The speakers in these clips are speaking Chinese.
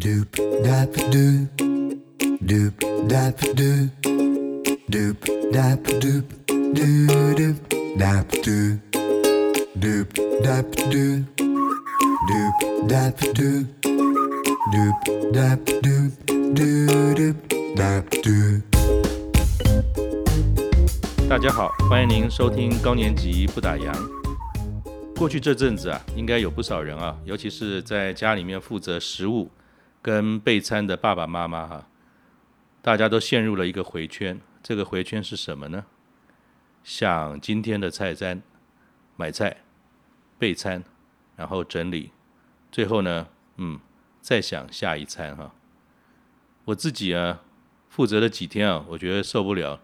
Doop dap doop, doop dap doop, doop dap doop, doo doop dap doop, doop dap doop, doop dap doop, doop dap doop, doo doop dap doop. 大家好，欢迎您收听高年级不打烊。过去这阵子啊，应该有不少人啊，尤其是在家里面负责食物跟备餐的爸爸妈妈哈、大家都陷入了一个回圈。这个回圈是什么呢？想今天的菜单，买菜、备餐，然后整理，最后呢，嗯，再想下一餐哈、我自己啊，负责了几天啊，我觉得受不了。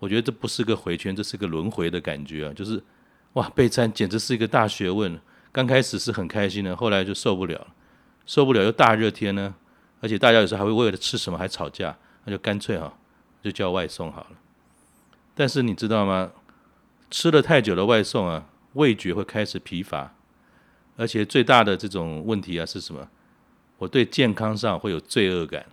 我觉得这不是个回圈，这是个轮回的感觉啊！就是，哇，备餐简直是一个大学问。刚开始是很开心的，后来就受不了，受不了又大热天呢，而且大家有时候还会为了吃什么还吵架，那就干脆哈，就叫外送好了。但是你知道吗？吃了太久的外送啊，味觉会开始疲乏，而且最大的这种问题啊是什么？我对健康上会有罪恶感。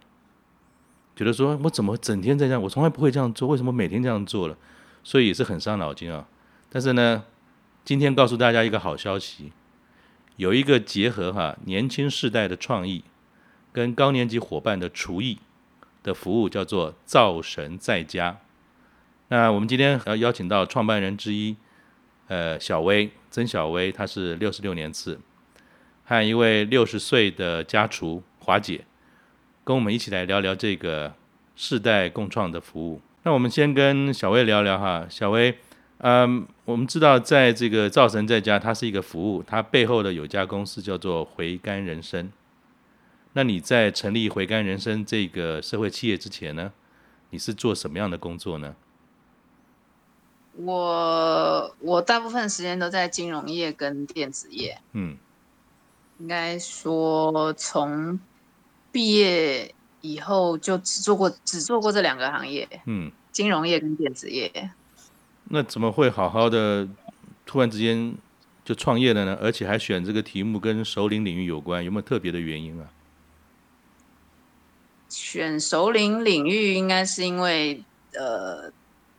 觉得说，我怎么整天在这样？我从来不会这样做，为什么每天这样做了？所以也是很伤脑筋啊。但是呢，今天告诉大家一个好消息，有一个结合哈年轻世代的创意跟高年级伙伴的厨艺的服务，叫做“灶神在家”。那我们今天要邀请到创办人之一，呃，小薇曾小薇，她是六十六年次，还有一位六十岁的家厨华姐。跟我们一起来聊聊这个世代共创的服务。那我们先跟小薇聊聊哈，小薇，嗯，我们知道在这个造神在家，它是一个服务，它背后的有家公司叫做回甘人生。那你在成立回甘人生这个社会企业之前呢，你是做什么样的工作呢？我我大部分时间都在金融业跟电子业。嗯，应该说从。毕业以后就只做过只做过这两个行业，嗯，金融业跟电子业。那怎么会好好的突然之间就创业了呢？而且还选这个题目跟首领领域有关，有没有特别的原因啊？选首领领域应该是因为呃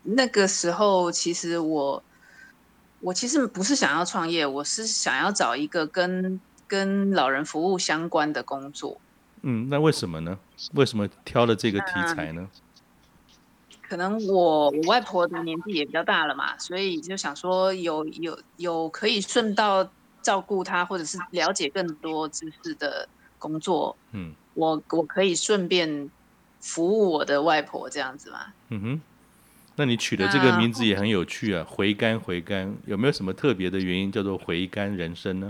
那个时候其实我我其实不是想要创业，我是想要找一个跟跟老人服务相关的工作。嗯，那为什么呢？为什么挑了这个题材呢？可能我我外婆的年纪也比较大了嘛，所以就想说有有有可以顺道照顾她，或者是了解更多知识的工作。嗯，我我可以顺便服务我的外婆这样子嘛。嗯哼，那你取的这个名字也很有趣啊，回甘回甘，有没有什么特别的原因叫做回甘人生呢？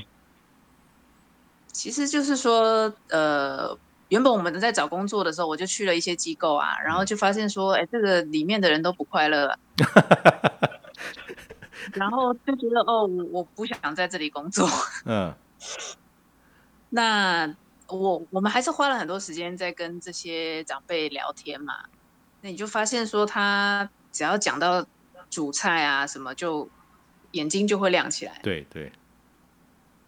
其实就是说，呃，原本我们在找工作的时候，我就去了一些机构啊，然后就发现说，哎，这个里面的人都不快乐，啊然后就觉得哦，我我不想在这里工作。嗯，那我我们还是花了很多时间在跟这些长辈聊天嘛，那你就发现说，他只要讲到煮菜啊什么，就眼睛就会亮起来。对对。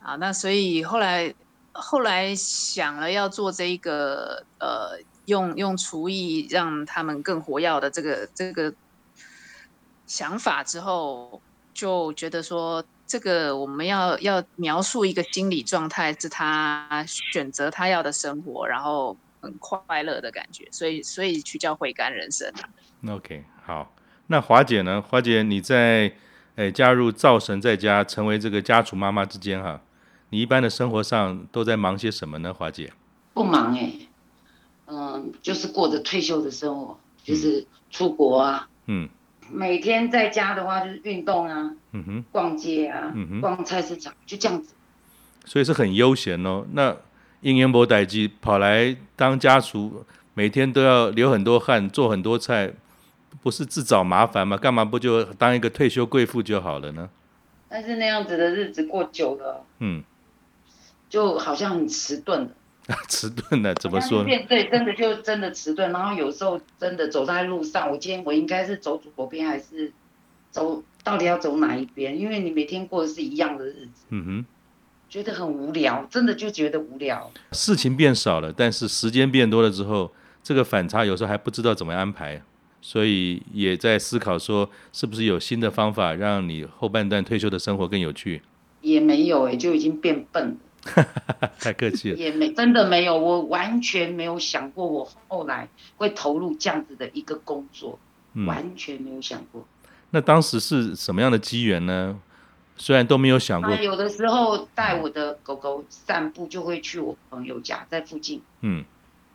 啊，那所以后来。后来想了要做这一个呃，用用厨艺让他们更活跃的这个这个想法之后，就觉得说这个我们要要描述一个心理状态，是他选择他要的生活，然后很快乐的感觉，所以所以去叫回甘人生。OK，好，那华姐呢？华姐你在诶加入灶神在家，成为这个家厨妈妈之间哈？你一般的生活上都在忙些什么呢，华姐？不忙哎、欸，嗯，就是过着退休的生活，就是出国啊，嗯，每天在家的话就是运动啊，嗯哼，逛街啊，嗯哼，逛菜市场，就这样子。所以是很悠闲哦。那英元博代基跑来当家厨，每天都要流很多汗，做很多菜，不是自找麻烦吗？干嘛不就当一个退休贵妇就好了呢？但是那样子的日子过久了，嗯。就好像很迟钝的，迟钝的怎么说呢？对，真的就真的迟钝。然后有时候真的走在路上，我今天我应该是走左边还是走？到底要走哪一边？因为你每天过的是一样的日子，嗯哼，觉得很无聊，真的就觉得无聊。事情变少了，但是时间变多了之后，这个反差有时候还不知道怎么安排，所以也在思考说，是不是有新的方法让你后半段退休的生活更有趣？也没有哎，就已经变笨了。太客气了。也没真的没有，我完全没有想过我后来会投入这样子的一个工作，嗯、完全没有想过。那当时是什么样的机缘呢？虽然都没有想过，有的时候带我的狗狗散步，就会去我朋友家，在附近。嗯，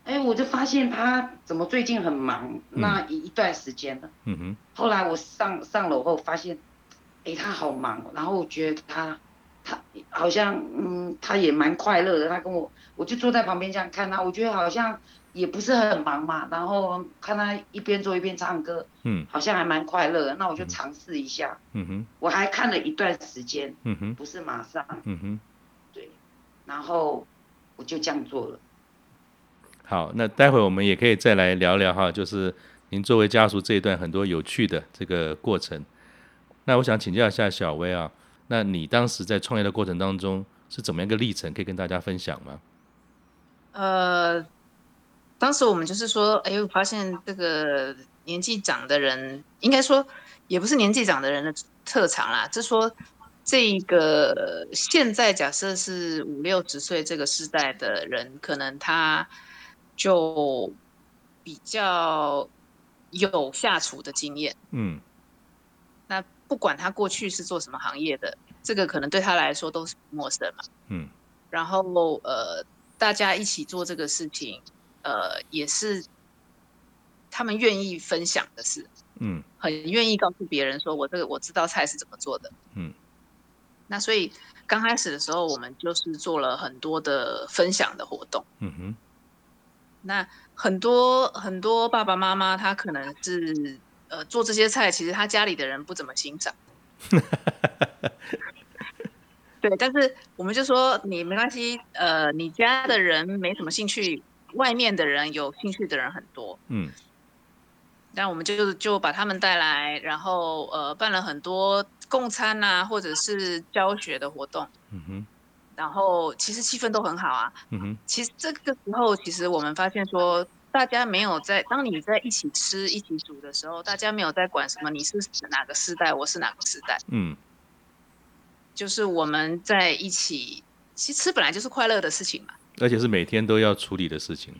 哎、欸，我就发现他怎么最近很忙，嗯、那一一段时间了。嗯哼。后来我上上楼后发现，哎、欸，他好忙，然后我觉得他他好像嗯，他也蛮快乐的。他跟我，我就坐在旁边这样看他，我觉得好像。也不是很忙嘛，然后看他一边做一边唱歌，嗯，好像还蛮快乐的，那我就尝试一下，嗯哼，我还看了一段时间，嗯哼，不是马上，嗯哼，对，然后我就这样做了。好，那待会我们也可以再来聊聊哈，就是您作为家属这一段很多有趣的这个过程。那我想请教一下小薇啊，那你当时在创业的过程当中是怎么样一个历程，可以跟大家分享吗？呃。当时我们就是说，哎，我发现这个年纪长的人，应该说也不是年纪长的人的特长啦，就是说这个现在假设是五六十岁这个时代的人，可能他就比较有下厨的经验。嗯，那不管他过去是做什么行业的，这个可能对他来说都是陌生嘛。嗯，然后呃，大家一起做这个事情。呃，也是他们愿意分享的事，嗯，很愿意告诉别人说，我这个我知道菜是怎么做的，嗯，那所以刚开始的时候，我们就是做了很多的分享的活动，嗯哼，那很多很多爸爸妈妈他可能是呃做这些菜，其实他家里的人不怎么欣赏，对，但是我们就说你没关系，呃，你家的人没什么兴趣。外面的人有兴趣的人很多，嗯，那我们就就把他们带来，然后呃办了很多共餐啊，或者是教学的活动，嗯哼，然后其实气氛都很好啊，嗯哼，其实这个时候其实我们发现说，大家没有在当你在一起吃一起煮的时候，大家没有在管什么你是哪个世代，我是哪个世代，嗯，就是我们在一起，其实吃本来就是快乐的事情嘛。而且是每天都要处理的事情。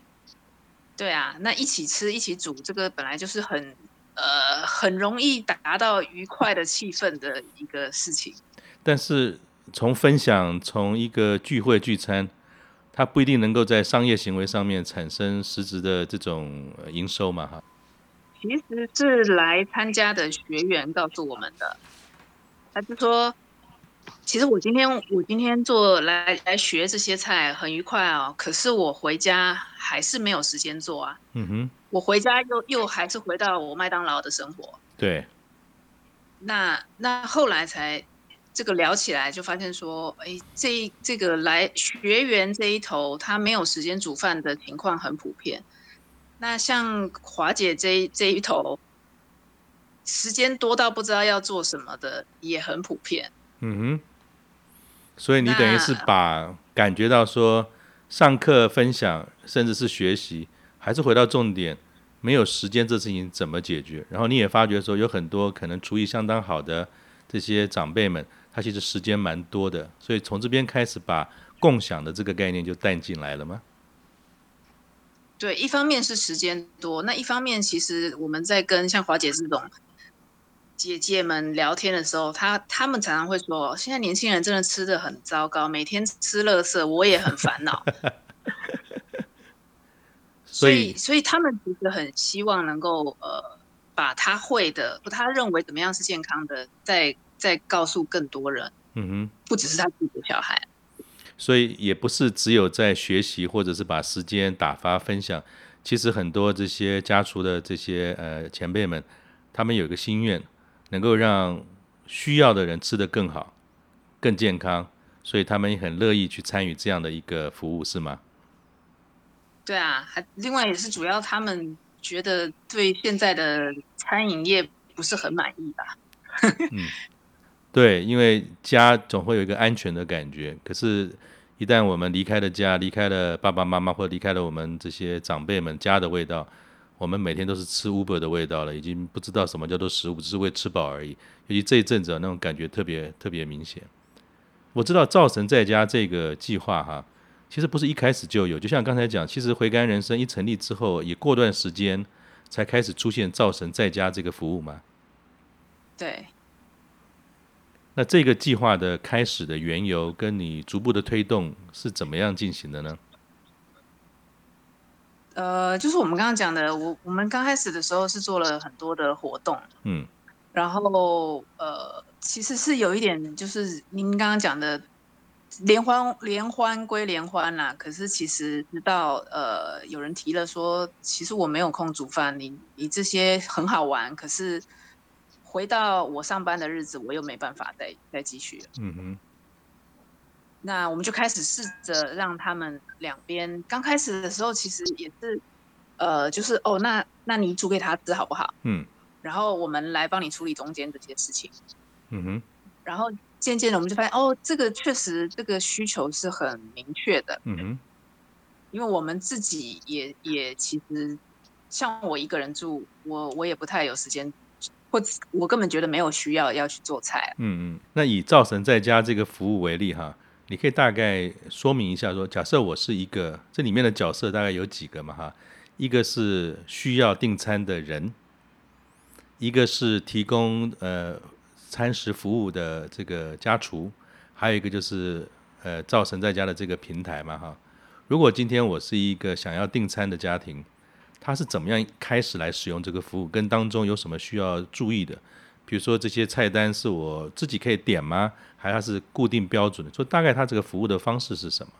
对啊，那一起吃一起煮，这个本来就是很呃很容易达到愉快的气氛的一个事情。但是从分享，从一个聚会聚餐，它不一定能够在商业行为上面产生实质的这种营收嘛？哈。其实是来参加的学员告诉我们的，他是说。其实我今天我今天做来来学这些菜很愉快哦，可是我回家还是没有时间做啊。嗯哼，我回家又又还是回到我麦当劳的生活。对。那那后来才这个聊起来，就发现说，哎，这这个来学员这一头，他没有时间煮饭的情况很普遍。那像华姐这这一头，时间多到不知道要做什么的也很普遍。嗯哼。所以你等于是把感觉到说上课分享甚至是学习，还是回到重点，没有时间这事情怎么解决？然后你也发觉说有很多可能厨艺相当好的这些长辈们，他其实时间蛮多的，所以从这边开始把共享的这个概念就带进来了吗？对，一方面是时间多，那一方面其实我们在跟像华姐这种。姐姐们聊天的时候，她她们常常会说：“现在年轻人真的吃的很糟糕，每天吃垃圾，我也很烦恼。”所以，所以他们其实很希望能够呃，把他会的，不他认为怎么样是健康的，再再告诉更多人。嗯哼，不只是他自己的小孩。所以也不是只有在学习，或者是把时间打发分享。其实很多这些家厨的这些呃前辈们，他们有一个心愿。能够让需要的人吃得更好、更健康，所以他们也很乐意去参与这样的一个服务，是吗？对啊，还另外也是主要他们觉得对现在的餐饮业不是很满意吧？嗯，对，因为家总会有一个安全的感觉。可是，一旦我们离开了家，离开了爸爸妈妈，或离开了我们这些长辈们家的味道，我们每天都是吃 Uber 的味道了，已经不知道什么叫做食物，只是为吃饱而已。尤其这一阵子那种感觉特别特别明显。我知道灶神在家这个计划哈，其实不是一开始就有，就像刚才讲，其实回甘人生一成立之后，也过段时间才开始出现灶神在家这个服务嘛。对。那这个计划的开始的缘由，跟你逐步的推动是怎么样进行的呢？呃，就是我们刚刚讲的，我我们刚开始的时候是做了很多的活动，嗯，然后呃，其实是有一点，就是您刚刚讲的联欢联欢归联欢啦，可是其实直到呃有人提了说，其实我没有空煮饭，你你这些很好玩，可是回到我上班的日子，我又没办法再再继续了，嗯哼。那我们就开始试着让他们两边刚开始的时候，其实也是，呃，就是哦，那那你煮给他吃好不好？嗯，然后我们来帮你处理中间这些事情。嗯哼，然后渐渐的我们就发现，哦，这个确实这个需求是很明确的。嗯哼，因为我们自己也也其实像我一个人住，我我也不太有时间，或我根本觉得没有需要要去做菜。嗯嗯，那以灶神在家这个服务为例哈。你可以大概说明一下说，说假设我是一个，这里面的角色大概有几个嘛哈？一个是需要订餐的人，一个是提供呃餐食服务的这个家厨，还有一个就是呃灶神在家的这个平台嘛哈。如果今天我是一个想要订餐的家庭，他是怎么样开始来使用这个服务？跟当中有什么需要注意的？比如说这些菜单是我自己可以点吗？还是是固定标准的？说大概他这个服务的方式是什么？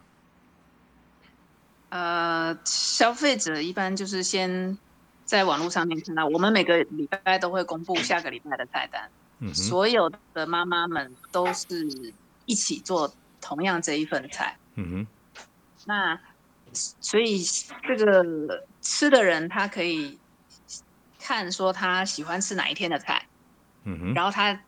呃，消费者一般就是先在网络上面看到，我们每个礼拜都会公布下个礼拜的菜单。嗯，所有的妈妈们都是一起做同样这一份菜。嗯哼。那所以这个吃的人他可以看说他喜欢吃哪一天的菜。然后他，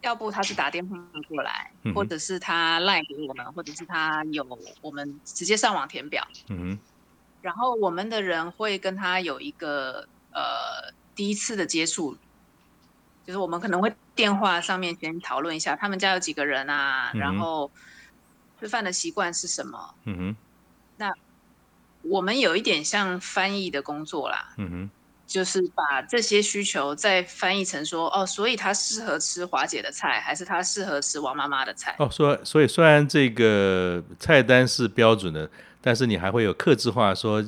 要不他是打电话过来，嗯、或者是他赖给我们，或者是他有我们直接上网填表。嗯、然后我们的人会跟他有一个呃第一次的接触，就是我们可能会电话上面先讨论一下他们家有几个人啊，嗯、然后吃饭的习惯是什么。嗯、那我们有一点像翻译的工作啦。嗯哼就是把这些需求再翻译成说，哦，所以他适合吃华姐的菜，还是他适合吃王妈妈的菜？哦，说，所以虽然这个菜单是标准的，但是你还会有客制化，说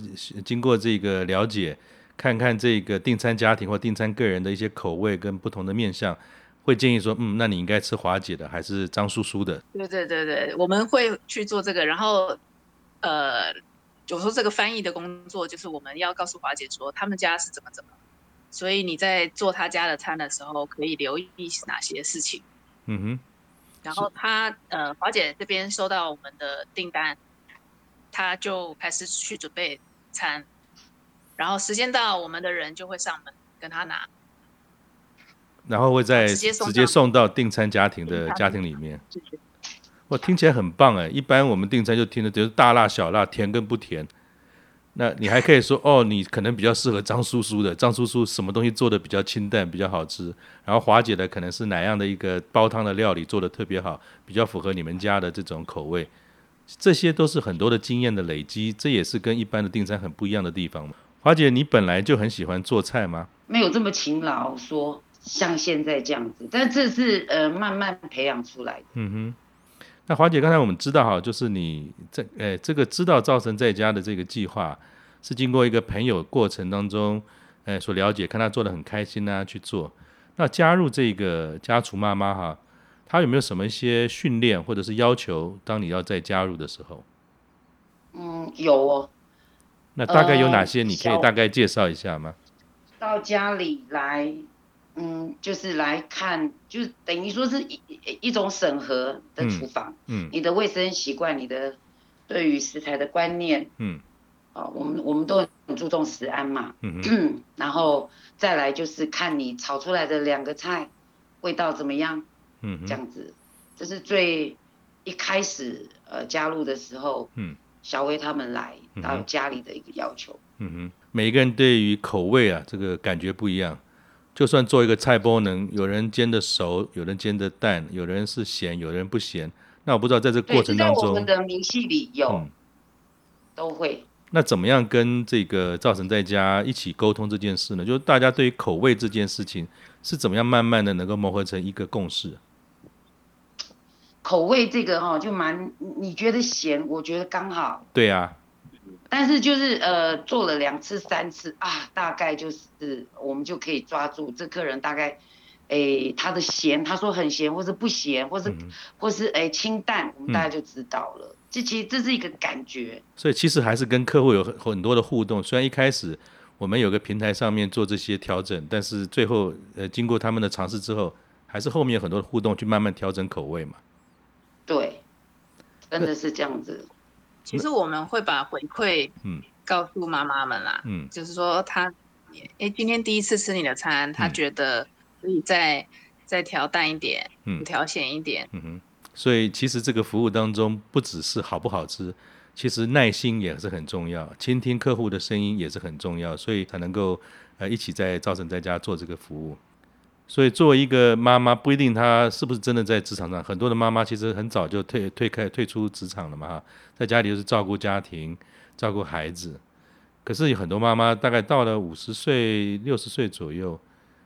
经过这个了解，看看这个订餐家庭或订餐个人的一些口味跟不同的面向，会建议说，嗯，那你应该吃华姐的，还是张叔叔的？对对对对，我们会去做这个，然后，呃。就说这个翻译的工作，就是我们要告诉华姐说他们家是怎么怎么，所以你在做他家的餐的时候，可以留意哪些事情。嗯哼。然后他呃，华姐这边收到我们的订单，他就开始去准备餐，然后时间到，我们的人就会上门跟他拿，然后会在直接送直接送到订餐家庭的家庭里面。哇，听起来很棒哎！一般我们订餐就听的就是大辣小辣，甜跟不甜。那你还可以说哦，你可能比较适合张叔叔的，张叔叔什么东西做的比较清淡，比较好吃。然后华姐的可能是哪样的一个煲汤的料理做的特别好，比较符合你们家的这种口味。这些都是很多的经验的累积，这也是跟一般的订餐很不一样的地方。华姐，你本来就很喜欢做菜吗？没有这么勤劳，说像现在这样子，但这是呃慢慢培养出来的。嗯哼。那华姐，刚才我们知道哈，就是你在诶这个知道赵成在家的这个计划，是经过一个朋友过程当中，诶所了解，看他做的很开心啊去做。那加入这个家厨妈妈哈，她有没有什么一些训练或者是要求？当你要再加入的时候，嗯，有哦。那大概有哪些？你可以大概介绍一下吗？到家里来。嗯，就是来看，就等于说是一一种审核的厨房，嗯，嗯，你的卫生习惯，你的对于食材的观念，嗯，哦，我们我们都很注重食安嘛，嗯嗯，然后再来就是看你炒出来的两个菜味道怎么样，嗯，这样子，这是最一开始呃加入的时候，嗯，小薇他们来到家里的一个要求。嗯哼，每个人对于口味啊，这个感觉不一样。就算做一个菜包，能有人煎的熟，有人煎的淡，有人是咸，有人不咸。那我不知道在这个过程当中，在我们的明细里有，嗯、都会。那怎么样跟这个赵晨在家一起沟通这件事呢？就是大家对于口味这件事情是怎么样慢慢的能够磨合成一个共识？口味这个哈，就蛮你觉得咸，我觉得刚好。对啊。但是就是呃做了两次三次啊，大概就是我们就可以抓住这客人大概，诶、欸、他的咸，他说很咸或是不咸，或是、嗯、或是诶、欸、清淡，我们大家就知道了。这、嗯、其实这是一个感觉。所以其实还是跟客户有很很多的互动。虽然一开始我们有个平台上面做这些调整，但是最后呃经过他们的尝试之后，还是后面有很多的互动去慢慢调整口味嘛。对，真的是这样子。其实我们会把回馈，嗯，告诉妈妈们啦，嗯，就是说她，哎，今天第一次吃你的餐，她觉得可以再再调淡一点，嗯，调咸一点，嗯哼。所以其实这个服务当中，不只是好不好吃，其实耐心也是很重要，倾听客户的声音也是很重要，所以才能够呃一起在造成在家做这个服务。所以，作为一个妈妈，不一定她是不是真的在职场上。很多的妈妈其实很早就退退开退出职场了嘛，哈，在家里就是照顾家庭、照顾孩子。可是有很多妈妈大概到了五十岁、六十岁左右，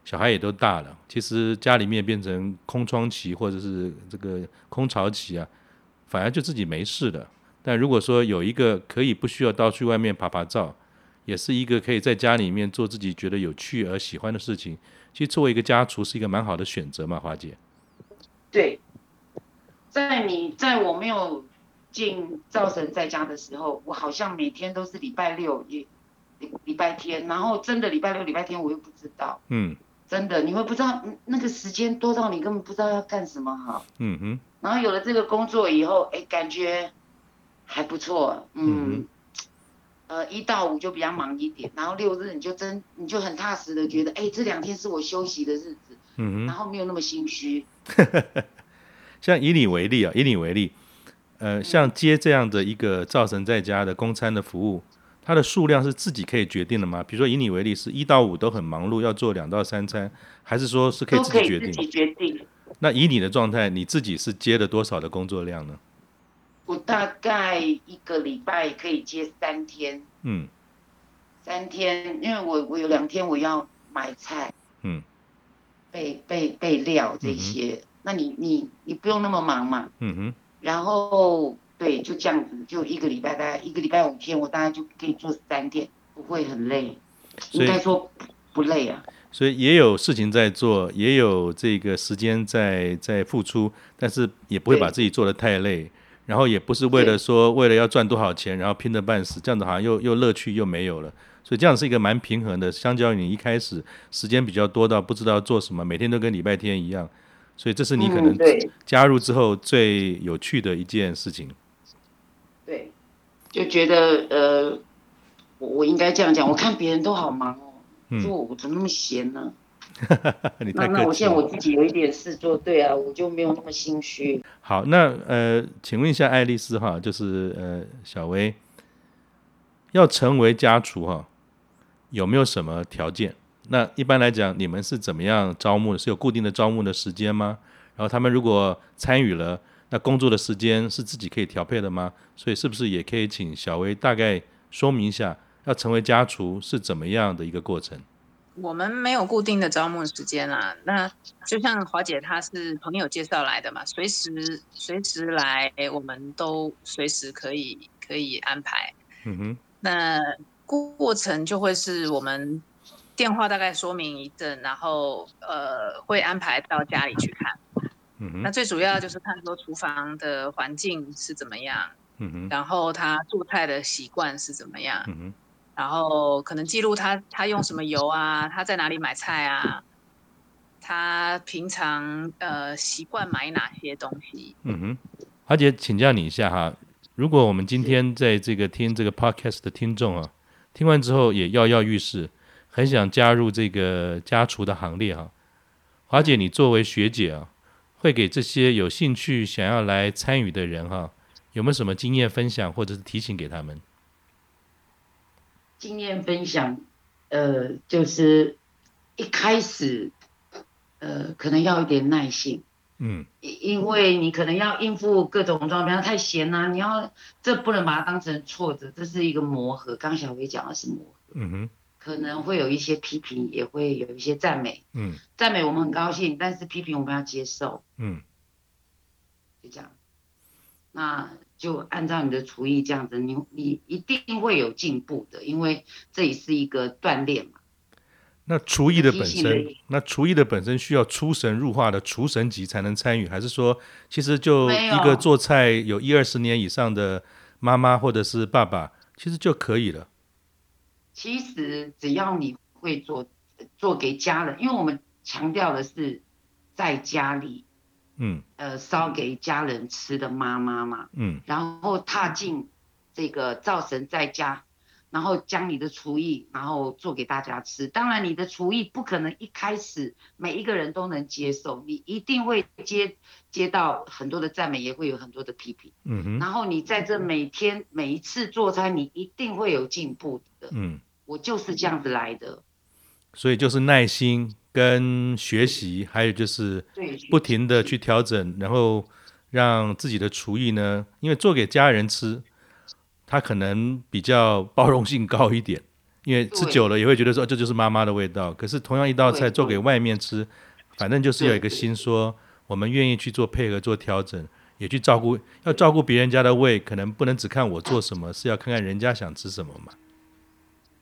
小孩也都大了，其实家里面变成空窗期或者是这个空巢期啊，反而就自己没事了。但如果说有一个可以不需要到去外面爬爬照，也是一个可以在家里面做自己觉得有趣而喜欢的事情。其实作为一个家厨是一个蛮好的选择嘛，华姐。对，在你在我没有进灶神在家的时候，我好像每天都是礼拜六也礼拜天，然后真的礼拜六礼拜天我又不知道，嗯，真的你会不知道那个时间多到你根本不知道要干什么哈，嗯哼，然后有了这个工作以后，哎，感觉还不错，嗯。嗯呃，一到五就比较忙一点，然后六日你就真你就很踏实的觉得，哎，这两天是我休息的日子，嗯，然后没有那么心虚。像以你为例啊，以你为例，呃，像接这样的一个造神在家的公餐的服务，它的数量是自己可以决定的吗？比如说以你为例，是一到五都很忙碌，要做两到三餐，还是说是可以自己决定？自己决定。那以你的状态，你自己是接了多少的工作量呢？我大概一个礼拜可以接三天，嗯，三天，因为我我有两天我要买菜，嗯，备备备料这些，嗯、那你你你不用那么忙嘛，嗯哼，然后对，就这样子，就一个礼拜大概一个礼拜五天，我大概就可以做三天，不会很累，应该说不累啊。所以也有事情在做，也有这个时间在在付出，但是也不会把自己做的太累。然后也不是为了说，为了要赚多少钱，然后拼得半死，这样子好像又又乐趣又没有了。所以这样是一个蛮平衡的，相较于你一开始时间比较多到不知道做什么，每天都跟礼拜天一样。所以这是你可能加入之后最有趣的一件事情。对，就觉得呃，我我应该这样讲，我看别人都好忙哦，说我怎么那么闲呢？你太那那我现在我自己有一点事做，对啊，我就没有那么心虚。好，那呃，请问一下爱丽丝哈，就是呃小薇要成为家厨哈，有没有什么条件？那一般来讲，你们是怎么样招募的？是有固定的招募的时间吗？然后他们如果参与了，那工作的时间是自己可以调配的吗？所以是不是也可以请小薇大概说明一下，要成为家厨是怎么样的一个过程？我们没有固定的招募时间啦，那就像华姐她是朋友介绍来的嘛，随时随时来，我们都随时可以可以安排。嗯哼，那过程就会是我们电话大概说明一阵，然后呃会安排到家里去看。嗯哼，那最主要就是看说厨房的环境是怎么样，嗯哼，然后他做菜的习惯是怎么样，嗯哼。然后可能记录他他用什么油啊，他在哪里买菜啊，他平常呃习惯买哪些东西。嗯哼，华姐，请教你一下哈，如果我们今天在这个听这个 podcast 的听众啊，听完之后也跃跃欲试，很想加入这个家厨的行列哈，华姐，你作为学姐啊，会给这些有兴趣想要来参与的人哈，有没有什么经验分享或者是提醒给他们？经验分享，呃，就是一开始，呃，可能要一点耐性，嗯，因为你可能要应付各种状况，太闲啦、啊，你要这不能把它当成挫折，这是一个磨合。刚小薇讲的是磨合，嗯哼。可能会有一些批评，也会有一些赞美。嗯，赞美我们很高兴，但是批评我们要接受。嗯，就这样，那就按照你的厨艺这样子，你你一定会有进步的，因为这也是一个锻炼嘛。那厨艺的本身，那厨艺的本身需要出神入化的厨神级才能参与，还是说其实就一个做菜有一二十年以上的妈妈或者是爸爸，其实就可以了？其实只要你会做，做给家人，因为我们强调的是在家里，嗯，呃，烧给家人吃的妈妈嘛，嗯，然后踏进这个灶神在家，然后将你的厨艺，然后做给大家吃。当然，你的厨艺不可能一开始每一个人都能接受，你一定会接接到很多的赞美，也会有很多的批评，嗯哼。然后你在这每天每一次做餐，你一定会有进步的，嗯。我就是这样子来的，所以就是耐心跟学习，还有就是不停的去调整，然后让自己的厨艺呢，因为做给家人吃，他可能比较包容性高一点，因为吃久了也会觉得说这就是妈妈的味道。可是同样一道菜做给外面吃，反正就是有一个心说，我们愿意去做配合做调整，也去照顾，要照顾别人家的胃，可能不能只看我做什么，是要看看人家想吃什么嘛。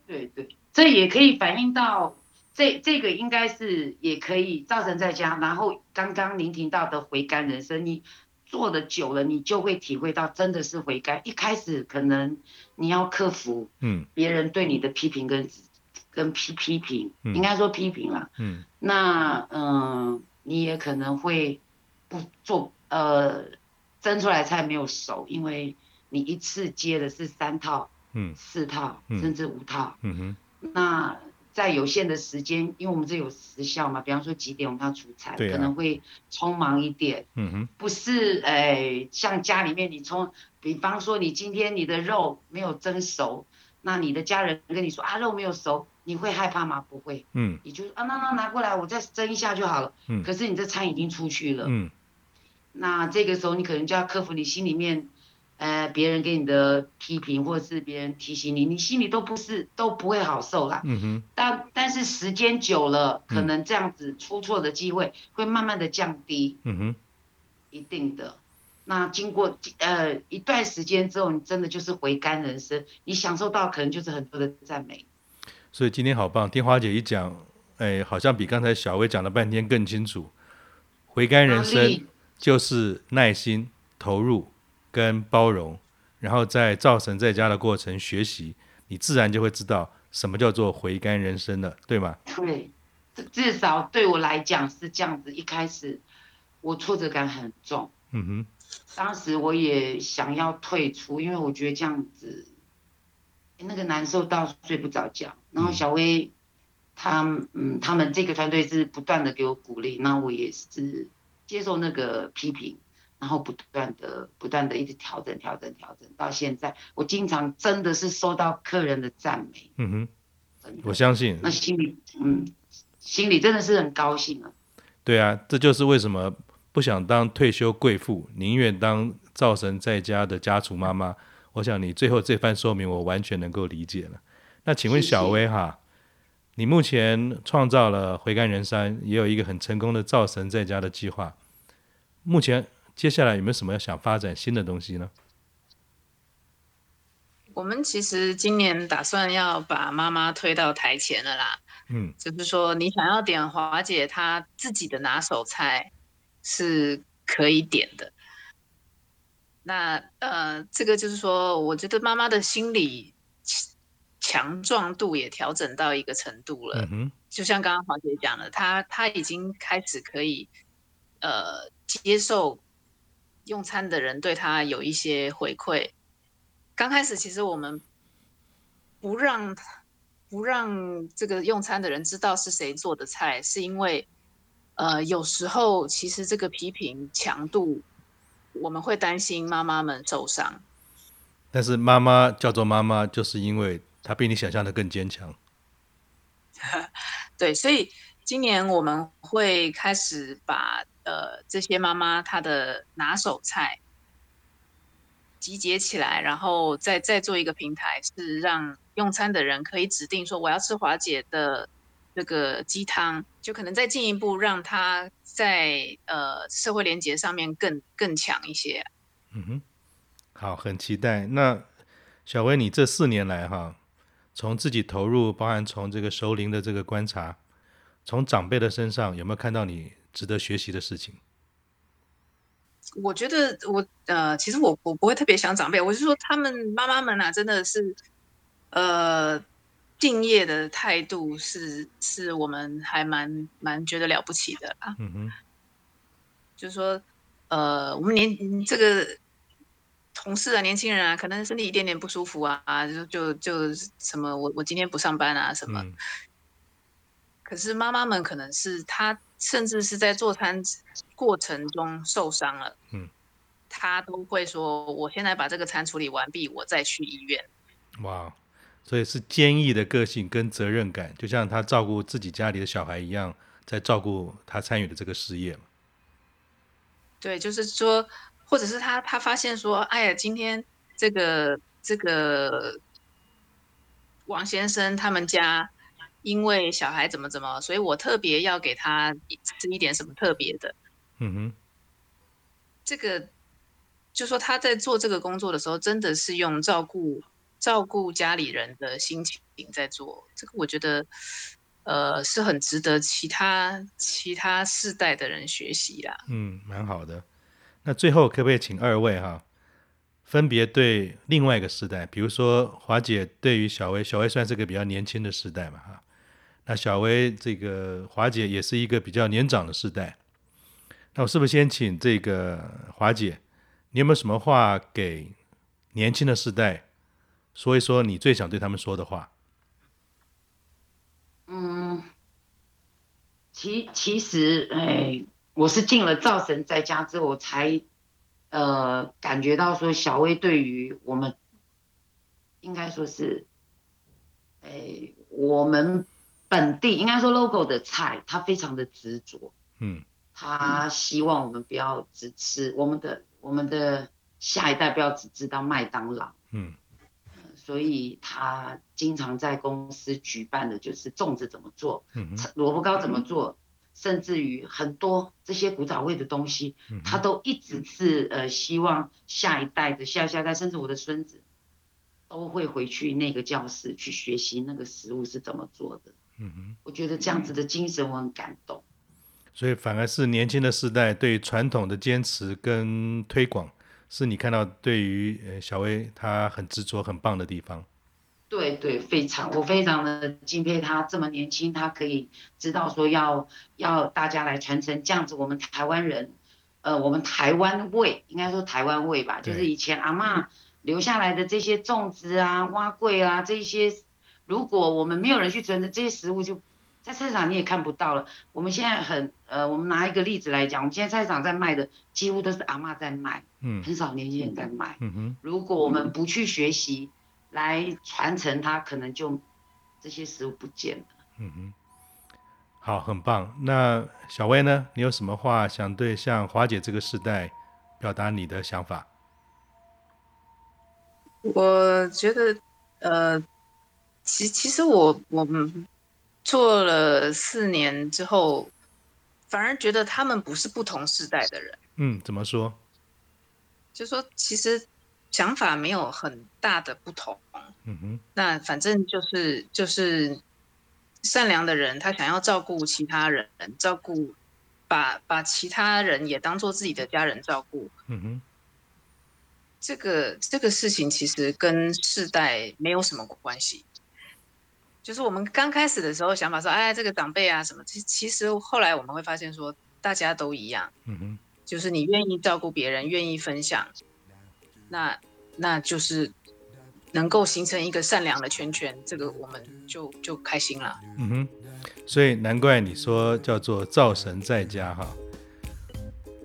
对对，这也可以反映到这这个应该是也可以造成在家，然后刚刚您提到的回甘人生，你做的久了，你就会体会到真的是回甘。一开始可能你要克服，嗯，别人对你的批评跟、嗯、跟批批评，应该说批评了，嗯，那嗯、呃，你也可能会不做，呃，蒸出来菜没有熟，因为你一次接的是三套。嗯，四套甚至五套，嗯哼，那在有限的时间，因为我们这有时效嘛，比方说几点我们要出差，啊、可能会匆忙一点，嗯哼，不是，哎、欸，像家里面你从，比方说你今天你的肉没有蒸熟，那你的家人跟你说啊肉没有熟，你会害怕吗？不会，嗯，你就啊那那拿过来我再蒸一下就好了，嗯，可是你这餐已经出去了，嗯，那这个时候你可能就要克服你心里面。呃，别人给你的批评，或者是别人提醒你，你心里都不是都不会好受啦。嗯哼。但但是时间久了，可能这样子出错的机会会慢慢的降低。嗯哼。一定的。那经过呃一段时间之后，你真的就是回甘人生，你享受到可能就是很多的赞美。所以今天好棒，听花姐一讲，哎，好像比刚才小薇讲了半天更清楚。回甘人生就是耐心投入。跟包容，然后在造神在家的过程学习，你自然就会知道什么叫做回甘人生了，对吗？对，至少对我来讲是这样子。一开始我挫折感很重，嗯哼，当时我也想要退出，因为我觉得这样子那个难受到睡不着觉。然后小薇他嗯，他们这个团队是不断的给我鼓励，那我也是接受那个批评。然后不断的、不断的一直调整、调整、调整，到现在，我经常真的是收到客人的赞美。嗯哼，我相信。那心里，嗯，心里真的是很高兴啊。对啊，这就是为什么不想当退休贵妇，宁愿当灶神在家的家厨妈妈。我想你最后这番说明，我完全能够理解了。那请问小薇哈。你目前创造了回甘人山，也有一个很成功的灶神在家的计划，目前。接下来有没有什么要想发展新的东西呢？我们其实今年打算要把妈妈推到台前了啦。嗯，就是说你想要点华姐她自己的拿手菜是可以点的。那呃，这个就是说，我觉得妈妈的心理强壮度也调整到一个程度了。嗯，就像刚刚华姐讲的，她她已经开始可以呃接受。用餐的人对他有一些回馈。刚开始其实我们不让不让这个用餐的人知道是谁做的菜，是因为呃，有时候其实这个批评强度，我们会担心妈妈们受伤。但是妈妈叫做妈妈，就是因为她比你想象的更坚强。对，所以今年我们会开始把呃这些妈妈她的拿手菜集结起来，然后再再做一个平台，是让用餐的人可以指定说我要吃华姐的这个鸡汤，就可能再进一步让她在呃社会连结上面更更强一些。嗯哼，好，很期待。那小薇，你这四年来哈？从自己投入，包含从这个熟龄的这个观察，从长辈的身上有没有看到你值得学习的事情？我觉得我呃，其实我我不会特别想长辈，我是说他们妈妈们啊，真的是呃敬业的态度是是我们还蛮蛮觉得了不起的啊。嗯哼，就是说呃，我们年这个。同事啊，年轻人啊，可能身体一点点不舒服啊，就就就什么，我我今天不上班啊，什么。嗯、可是妈妈们可能是她，甚至是在做餐过程中受伤了，嗯，他都会说，我现在把这个餐处理完毕，我再去医院。哇，所以是坚毅的个性跟责任感，就像他照顾自己家里的小孩一样，在照顾他参与的这个事业。对，就是说。或者是他他发现说，哎呀，今天这个这个王先生他们家因为小孩怎么怎么，所以我特别要给他吃一点什么特别的。嗯哼，这个就说他在做这个工作的时候，真的是用照顾照顾家里人的心情在做。这个我觉得，呃，是很值得其他其他世代的人学习啦。嗯，蛮好的。那最后可不可以请二位哈，分别对另外一个时代，比如说华姐对于小薇，小薇算是个比较年轻的时代嘛哈，那小薇这个华姐也是一个比较年长的世代，那我是不是先请这个华姐，你有没有什么话给年轻的世代说一说你最想对他们说的话？嗯，其其实哎。我是进了造神在家之后，才呃感觉到说，小薇对于我们应该说是，哎、我们本地应该说 logo 的菜，他非常的执着，嗯，他希望我们不要只吃我们的，我们的下一代不要只知道麦当劳，嗯，所以他经常在公司举办的就是粽子怎么做，嗯，萝卜糕怎么做。甚至于很多这些古早味的东西，他都一直是呃希望下一代的下下代，甚至我的孙子，都会回去那个教室去学习那个食物是怎么做的。嗯哼，我觉得这样子的精神我很感动。所以反而是年轻的时代对传统的坚持跟推广，是你看到对于呃小薇她很执着很棒的地方。对对，非常，我非常的敬佩他这么年轻，他可以知道说要要大家来传承这样子，我们台湾人，呃，我们台湾味，应该说台湾味吧，就是以前阿嬷留下来的这些粽子啊、碗粿啊这些，如果我们没有人去传承这些食物，就在菜市场你也看不到了。我们现在很，呃，我们拿一个例子来讲，我们现在菜市场在卖的几乎都是阿妈在卖，嗯，很少年轻人在卖，嗯哼，如果我们不去学习。来传承它，可能就这些食物不见了。嗯哼，好，很棒。那小薇呢？你有什么话想对像华姐这个时代表达你的想法？我觉得，呃，其其实我我们做了四年之后，反而觉得他们不是不同世代的人。嗯，怎么说？就说其实。想法没有很大的不同，嗯哼，那反正就是就是善良的人，他想要照顾其他人，照顾把把其他人也当做自己的家人照顾，嗯哼，这个这个事情其实跟世代没有什么关系，就是我们刚开始的时候想法说，哎，这个长辈啊什么，其其实后来我们会发现说，大家都一样，嗯哼，就是你愿意照顾别人，愿意分享。那那就是能够形成一个善良的圈圈，这个我们就就开心了。嗯哼，所以难怪你说叫做灶神在家哈，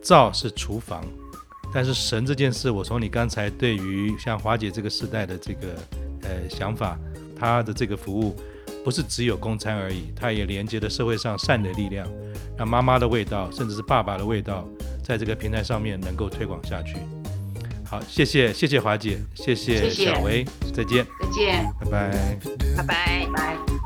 灶是厨房，但是神这件事，我从你刚才对于像华姐这个时代的这个呃想法，他的这个服务，不是只有供餐而已，它也连接了社会上善的力量，让妈妈的味道，甚至是爸爸的味道，在这个平台上面能够推广下去。好，谢谢，谢谢华姐，谢谢小薇，再见，再见，拜拜，拜拜，拜。